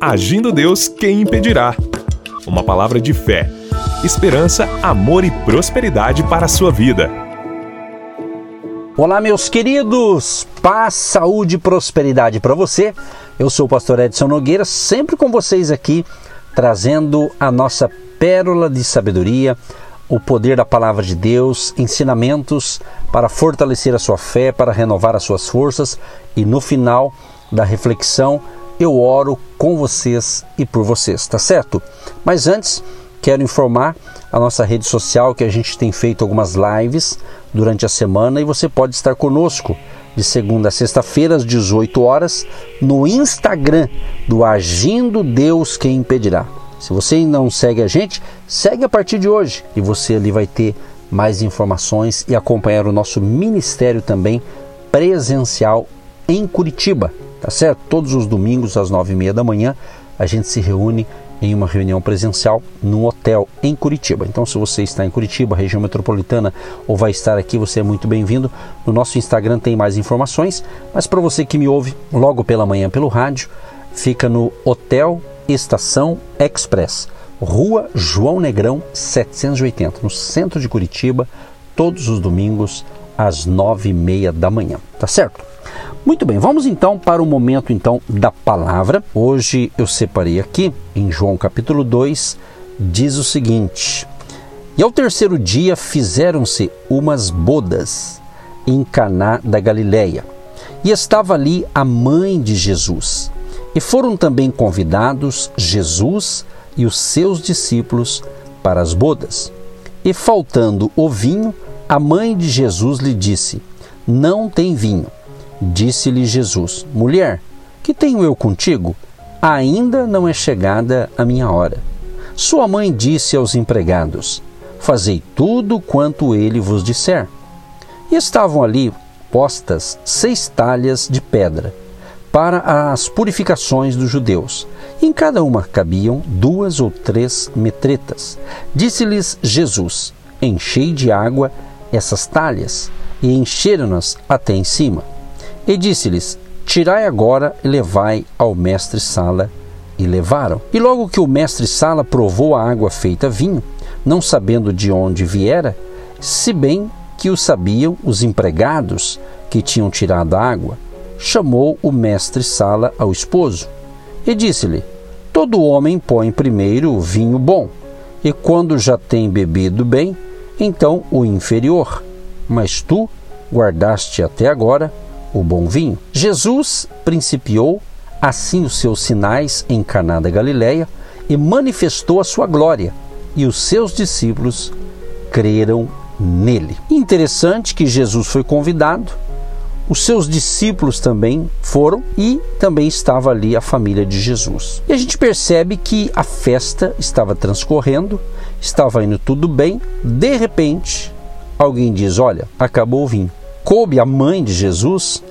Agindo Deus, quem impedirá? Uma palavra de fé, esperança, amor e prosperidade para a sua vida. Olá, meus queridos! Paz, saúde e prosperidade para você. Eu sou o pastor Edson Nogueira, sempre com vocês aqui, trazendo a nossa pérola de sabedoria, o poder da palavra de Deus, ensinamentos para fortalecer a sua fé, para renovar as suas forças e no final da reflexão eu oro com vocês e por vocês, tá certo? Mas antes, quero informar a nossa rede social que a gente tem feito algumas lives durante a semana e você pode estar conosco de segunda a sexta-feira às 18 horas no Instagram do Agindo Deus Quem Impedirá. Se você não segue a gente, segue a partir de hoje e você ali vai ter mais informações e acompanhar o nosso ministério também presencial em Curitiba tá certo? Todos os domingos às nove e meia da manhã a gente se reúne em uma reunião presencial num hotel em Curitiba. Então, se você está em Curitiba, região metropolitana, ou vai estar aqui, você é muito bem-vindo. No nosso Instagram tem mais informações, mas para você que me ouve logo pela manhã pelo rádio, fica no Hotel Estação Express, Rua João Negrão 780, no centro de Curitiba, todos os domingos às nove e meia da manhã. Tá certo? Muito bem, vamos então para o momento então da palavra. Hoje eu separei aqui em João capítulo 2, diz o seguinte: E ao terceiro dia fizeram-se umas bodas em Caná da Galileia. E estava ali a mãe de Jesus. E foram também convidados Jesus e os seus discípulos para as bodas. E faltando o vinho, a mãe de Jesus lhe disse: Não tem vinho. Disse-lhe Jesus: Mulher, que tenho eu contigo? Ainda não é chegada a minha hora. Sua mãe disse aos empregados: Fazei tudo quanto ele vos disser. E estavam ali postas seis talhas de pedra para as purificações dos judeus. Em cada uma cabiam duas ou três metretas. Disse-lhes Jesus: Enchei de água essas talhas, e encheram-nas até em cima. E disse-lhes: Tirai agora e levai ao mestre Sala. E levaram. E logo que o mestre Sala provou a água feita vinho, não sabendo de onde viera, se bem que o sabiam os empregados que tinham tirado a água, chamou o mestre Sala ao esposo e disse-lhe: Todo homem põe primeiro o vinho bom, e quando já tem bebido bem, então o inferior. Mas tu guardaste até agora o bom vinho. Jesus principiou assim os seus sinais em Caná da Galileia e manifestou a sua glória, e os seus discípulos creram nele. Interessante que Jesus foi convidado, os seus discípulos também foram e também estava ali a família de Jesus. E a gente percebe que a festa estava transcorrendo, estava indo tudo bem, de repente alguém diz: Olha, acabou o vinho coube a mãe de Jesus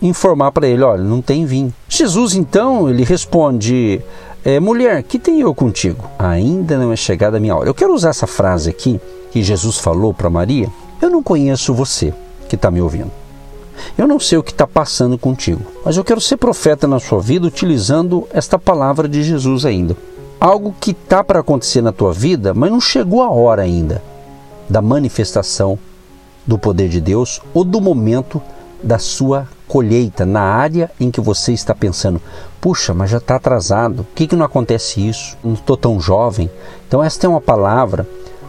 informar para ele: olha, não tem vinho. Jesus então ele responde: é, mulher, que tenho eu contigo? Ainda não é chegada a minha hora. Eu quero usar essa frase aqui que Jesus falou para Maria. Eu não conheço você que está me ouvindo. Eu não sei o que está passando contigo, mas eu quero ser profeta na sua vida utilizando esta palavra de Jesus ainda. Algo que está para acontecer na tua vida, mas não chegou a hora ainda da manifestação do poder de Deus ou do momento da sua colheita, na área em que você está pensando, puxa, mas já está atrasado, por que, que não acontece isso? Não estou tão jovem. Então, esta é uma palavra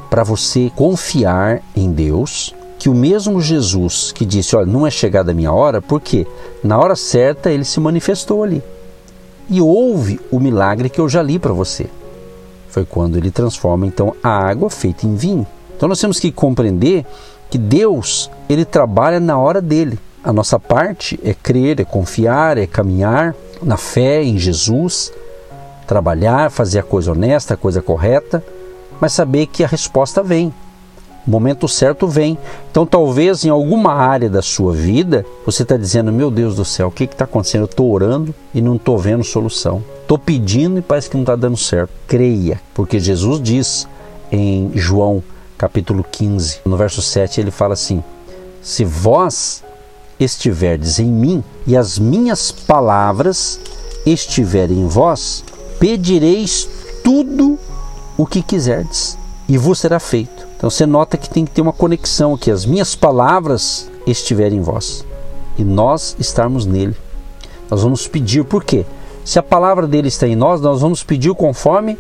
para você confiar em Deus, que o mesmo Jesus que disse, olha, não é chegada a minha hora, porque na hora certa ele se manifestou ali. E houve o milagre que eu já li para você. Foi quando ele transforma então a água feita em vinho. Então nós temos que compreender que Deus ele trabalha na hora dele. A nossa parte é crer, é confiar, é caminhar na fé em Jesus, trabalhar, fazer a coisa honesta, a coisa correta, mas saber que a resposta vem. O momento certo vem. Então, talvez em alguma área da sua vida você está dizendo: Meu Deus do céu, o que está acontecendo? Eu estou orando e não estou vendo solução. Estou pedindo e parece que não está dando certo. Creia, porque Jesus diz em João capítulo 15, no verso 7, ele fala assim: Se vós estiverdes em mim e as minhas palavras estiverem em vós, pedireis tudo o que quiserdes e vos será feito. Então você nota que tem que ter uma conexão que as minhas palavras estiverem em vós e nós estarmos nele. Nós vamos pedir por quê? Se a palavra dele está em nós, nós vamos pedir conforme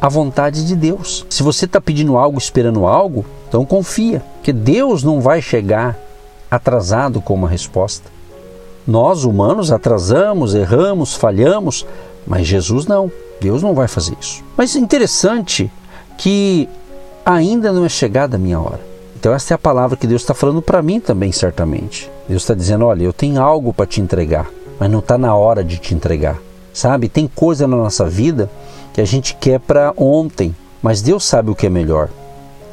a vontade de Deus. Se você está pedindo algo, esperando algo, então confia, que Deus não vai chegar atrasado com uma resposta. Nós, humanos, atrasamos, erramos, falhamos, mas Jesus não. Deus não vai fazer isso. Mas interessante que ainda não é chegada a minha hora. Então, essa é a palavra que Deus está falando para mim também, certamente. Deus está dizendo: olha, eu tenho algo para te entregar, mas não está na hora de te entregar. Sabe? Tem coisa na nossa vida que a gente quer para ontem, mas Deus sabe o que é melhor.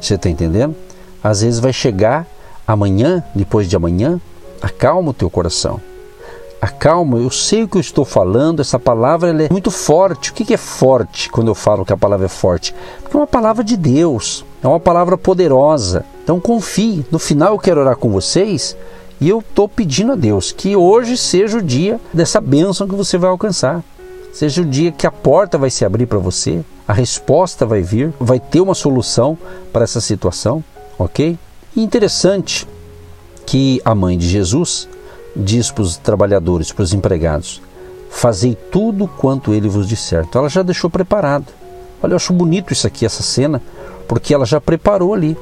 Você está entendendo? Às vezes vai chegar amanhã, depois de amanhã, acalma o teu coração. Acalma, eu sei o que eu estou falando, essa palavra é muito forte. O que é forte quando eu falo que a palavra é forte? Porque é uma palavra de Deus, é uma palavra poderosa. Então confie. No final eu quero orar com vocês e eu estou pedindo a Deus que hoje seja o dia dessa bênção que você vai alcançar. Seja o dia que a porta vai se abrir para você, a resposta vai vir, vai ter uma solução para essa situação, ok? E interessante que a mãe de Jesus diz para os trabalhadores, para os empregados: Fazei tudo quanto ele vos disser. Então ela já deixou preparado. Olha, eu acho bonito isso aqui, essa cena, porque ela já preparou ali.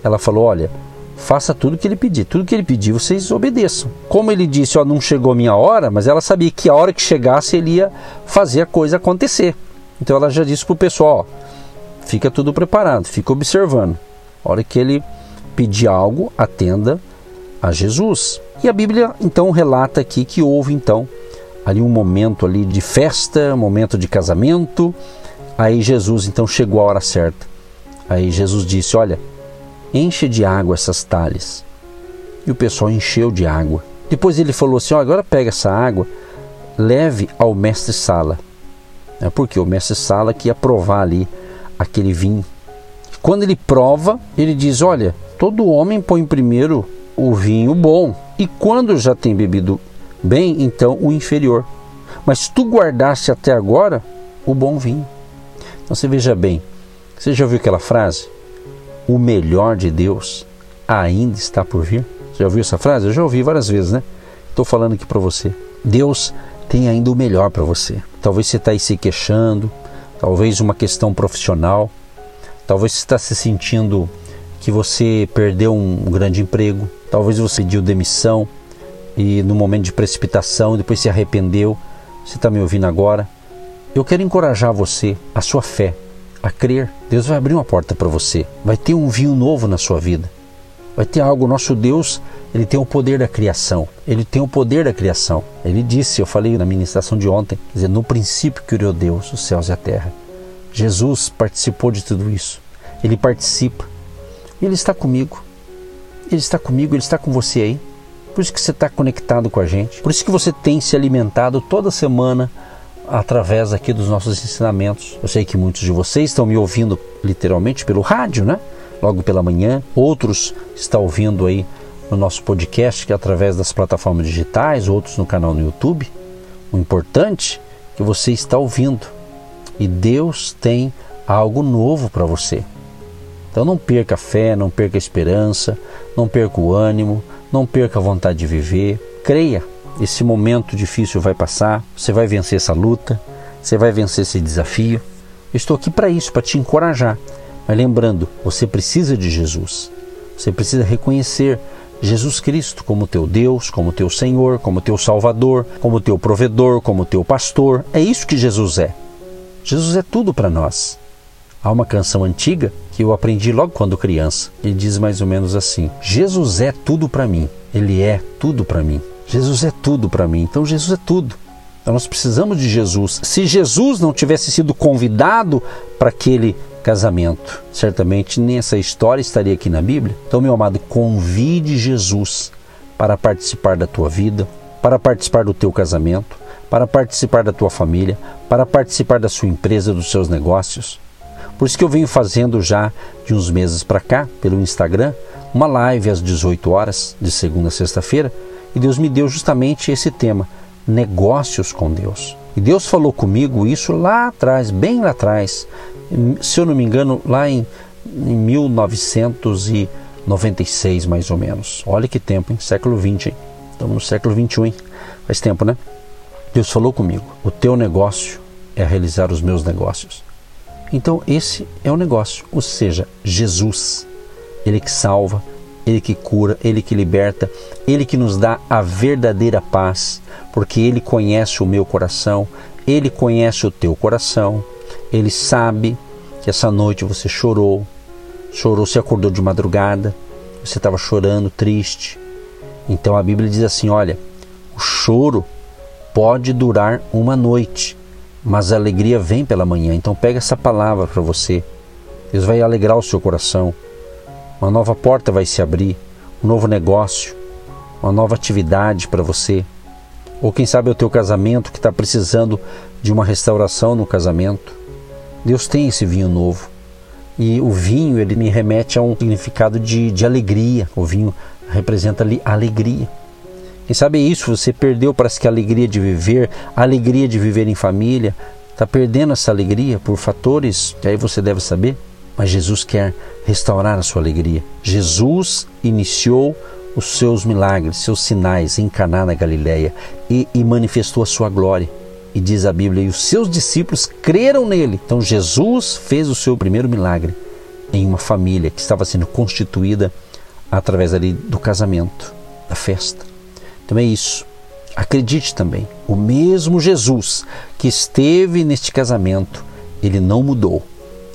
Ela falou: Olha, faça tudo que ele pedir. Tudo que ele pedir, vocês obedeçam. Como ele disse, ó, não chegou minha hora, mas ela sabia que a hora que chegasse ele ia fazer a coisa acontecer. Então ela já disse para o pessoal, ó, fica tudo preparado, fica observando. A hora que ele pedir algo, atenda a Jesus. E a Bíblia então relata aqui que houve então ali um momento ali de festa, um momento de casamento. Aí Jesus então chegou a hora certa. Aí Jesus disse: "Olha, enche de água essas talhas. E o pessoal encheu de água. Depois ele falou assim: oh, agora pega essa água, leve ao mestre Sala. É porque o mestre Sala que ia provar ali aquele vinho. Quando ele prova, ele diz: Olha, todo homem põe primeiro o vinho bom, e quando já tem bebido bem, então o inferior. Mas tu guardaste até agora o bom vinho. Então você veja bem, você já ouviu aquela frase? O melhor de Deus ainda está por vir. Já ouviu essa frase? Eu já ouvi várias vezes, né? Estou falando aqui para você. Deus tem ainda o melhor para você. Talvez você está aí se queixando, talvez uma questão profissional, talvez você está se sentindo que você perdeu um grande emprego, talvez você pediu demissão e no momento de precipitação depois se arrependeu. Você está me ouvindo agora? Eu quero encorajar você, a sua fé, a crer. Deus vai abrir uma porta para você. Vai ter um vinho novo na sua vida. Vai ter algo. Nosso Deus, ele tem o poder da criação. Ele tem o poder da criação. Ele disse, eu falei na ministração de ontem, quer dizer, no princípio criou Deus os céus e a terra. Jesus participou de tudo isso. Ele participa. Ele está comigo. Ele está comigo, ele está com você aí. Por isso que você está conectado com a gente. Por isso que você tem se alimentado toda semana através aqui dos nossos ensinamentos. Eu sei que muitos de vocês estão me ouvindo literalmente pelo rádio, né? Logo pela manhã. Outros estão ouvindo aí no nosso podcast, que é através das plataformas digitais, outros no canal no YouTube. O importante é que você está ouvindo. E Deus tem algo novo para você. Então não perca a fé, não perca a esperança, não perca o ânimo, não perca a vontade de viver. Creia esse momento difícil vai passar, você vai vencer essa luta, você vai vencer esse desafio. Eu estou aqui para isso, para te encorajar. Mas lembrando, você precisa de Jesus. Você precisa reconhecer Jesus Cristo como teu Deus, como teu Senhor, como teu Salvador, como teu provedor, como teu pastor. É isso que Jesus é. Jesus é tudo para nós. Há uma canção antiga que eu aprendi logo quando criança. Ele diz mais ou menos assim: Jesus é tudo para mim. Ele é tudo para mim. Jesus é tudo para mim. Então Jesus é tudo. Então nós precisamos de Jesus. Se Jesus não tivesse sido convidado para aquele casamento, certamente nem essa história estaria aqui na Bíblia. Então, meu amado, convide Jesus para participar da tua vida, para participar do teu casamento, para participar da tua família, para participar da sua empresa, dos seus negócios. Por isso que eu venho fazendo já de uns meses para cá, pelo Instagram, uma live às 18 horas, de segunda a sexta-feira, e Deus me deu justamente esse tema: negócios com Deus. E Deus falou comigo isso lá atrás, bem lá atrás, se eu não me engano, lá em, em 1996 mais ou menos. Olha que tempo, hein? Século 20, hein? Estamos no século 21, hein? Faz tempo, né? Deus falou comigo: o teu negócio é realizar os meus negócios. Então, esse é o negócio, ou seja, Jesus. Ele que salva, ele que cura, ele que liberta, ele que nos dá a verdadeira paz, porque ele conhece o meu coração, ele conhece o teu coração, ele sabe que essa noite você chorou, chorou, se acordou de madrugada, você estava chorando, triste. Então a Bíblia diz assim: olha, o choro pode durar uma noite, mas a alegria vem pela manhã. Então pega essa palavra para você. Deus vai alegrar o seu coração. Uma nova porta vai se abrir, um novo negócio, uma nova atividade para você. Ou quem sabe é o teu casamento que está precisando de uma restauração no casamento. Deus tem esse vinho novo. E o vinho ele me remete a um significado de, de alegria. O vinho representa ali alegria. Quem sabe é isso, você perdeu, parece que a alegria de viver, a alegria de viver em família, está perdendo essa alegria por fatores que aí você deve saber. Mas Jesus quer restaurar a sua alegria. Jesus iniciou os seus milagres, seus sinais em Caná na Galileia e, e manifestou a sua glória. E diz a Bíblia, e os seus discípulos creram nele. Então Jesus fez o seu primeiro milagre em uma família que estava sendo constituída através ali do casamento, da festa. Então é isso. Acredite também, o mesmo Jesus que esteve neste casamento, ele não mudou.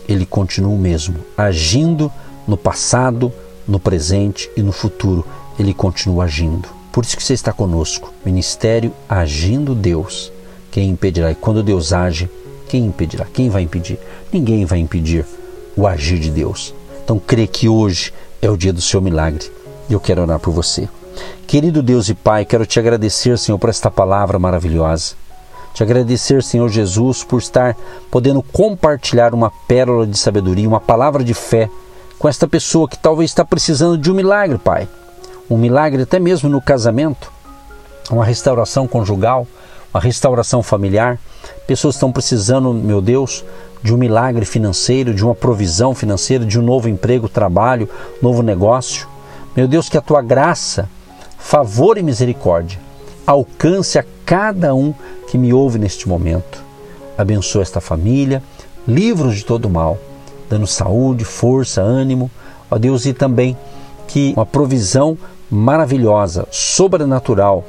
Ele continua o mesmo, agindo no passado, no presente e no futuro. Ele continua agindo. Por isso que você está conosco. Ministério Agindo Deus. Quem impedirá? E quando Deus age, quem impedirá? Quem vai impedir? Ninguém vai impedir o agir de Deus. Então crê que hoje é o dia do seu milagre. Eu quero orar por você. Querido Deus e Pai, quero te agradecer, Senhor, por esta palavra maravilhosa. Te agradecer, Senhor Jesus, por estar podendo compartilhar uma pérola de sabedoria, uma palavra de fé com esta pessoa que talvez está precisando de um milagre, Pai. Um milagre até mesmo no casamento, uma restauração conjugal, uma restauração familiar. Pessoas estão precisando, meu Deus, de um milagre financeiro, de uma provisão financeira, de um novo emprego, trabalho, novo negócio. Meu Deus, que a tua graça favor e misericórdia alcance a cada um que me ouve neste momento. Abençoa esta família, livros de todo mal, dando saúde, força, ânimo, ó Deus, e também que uma provisão maravilhosa, sobrenatural,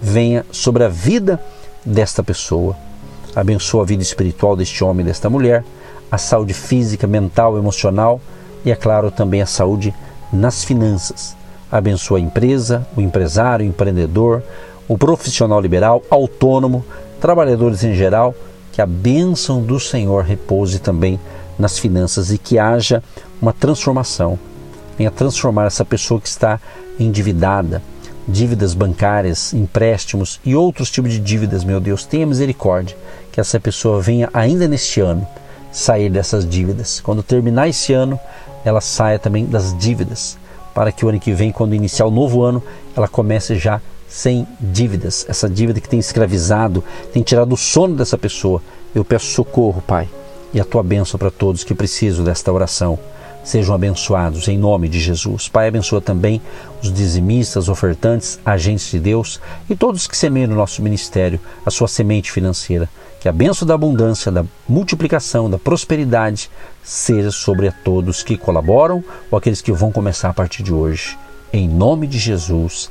venha sobre a vida desta pessoa. Abençoa a vida espiritual deste homem e desta mulher, a saúde física, mental, emocional e, é claro, também a saúde nas finanças abençoa a empresa, o empresário, o empreendedor, o profissional liberal, autônomo, trabalhadores em geral, que a bênção do Senhor repouse também nas finanças e que haja uma transformação. Venha transformar essa pessoa que está endividada, dívidas bancárias, empréstimos e outros tipos de dívidas, meu Deus, tenha misericórdia, que essa pessoa venha ainda neste ano sair dessas dívidas. Quando terminar esse ano, ela saia também das dívidas para que o ano que vem, quando iniciar o novo ano, ela comece já sem dívidas. Essa dívida que tem escravizado, tem tirado o sono dessa pessoa. Eu peço socorro, Pai, e a tua bênção para todos que precisam desta oração. Sejam abençoados em nome de Jesus. Pai, abençoa também os dizimistas, ofertantes, agentes de Deus e todos que semeiam no nosso ministério a sua semente financeira. Que a bênção da abundância, da multiplicação, da prosperidade seja sobre a todos que colaboram ou aqueles que vão começar a partir de hoje. Em nome de Jesus.